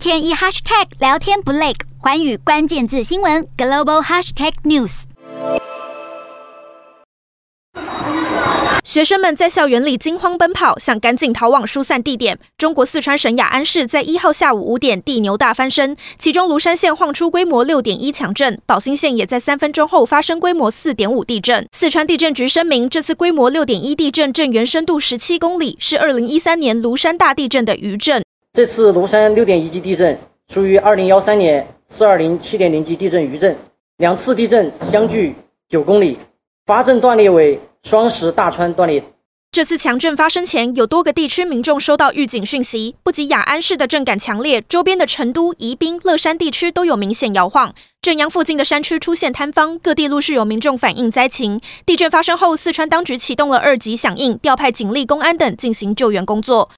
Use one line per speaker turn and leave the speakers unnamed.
天一 hashtag 聊天不累，寰宇关键字新闻 global hashtag news。
学生们在校园里惊慌奔跑，想赶紧逃往疏散地点。中国四川省雅安市在一号下午五点地牛大翻身，其中芦山县晃出规模六点一强震，宝兴县也在三分钟后发生规模四点五地震。四川地震局声明，这次规模六点一地震震源深度十七公里，是二零一三年芦山大地震的余震。
这次芦山六点一级地震属于二零幺三年四二零七点零级地震余震，两次地震相距九公里，发震断裂为。双石大川断裂。
这次强震发生前，有多个地区民众收到预警讯息。不仅雅安市的震感强烈，周边的成都、宜宾、乐山地区都有明显摇晃。震央附近的山区出现坍方，各地陆续有民众反映灾情。地震发生后，四川当局启动了二级响应，调派警力、公安等进行救援工作。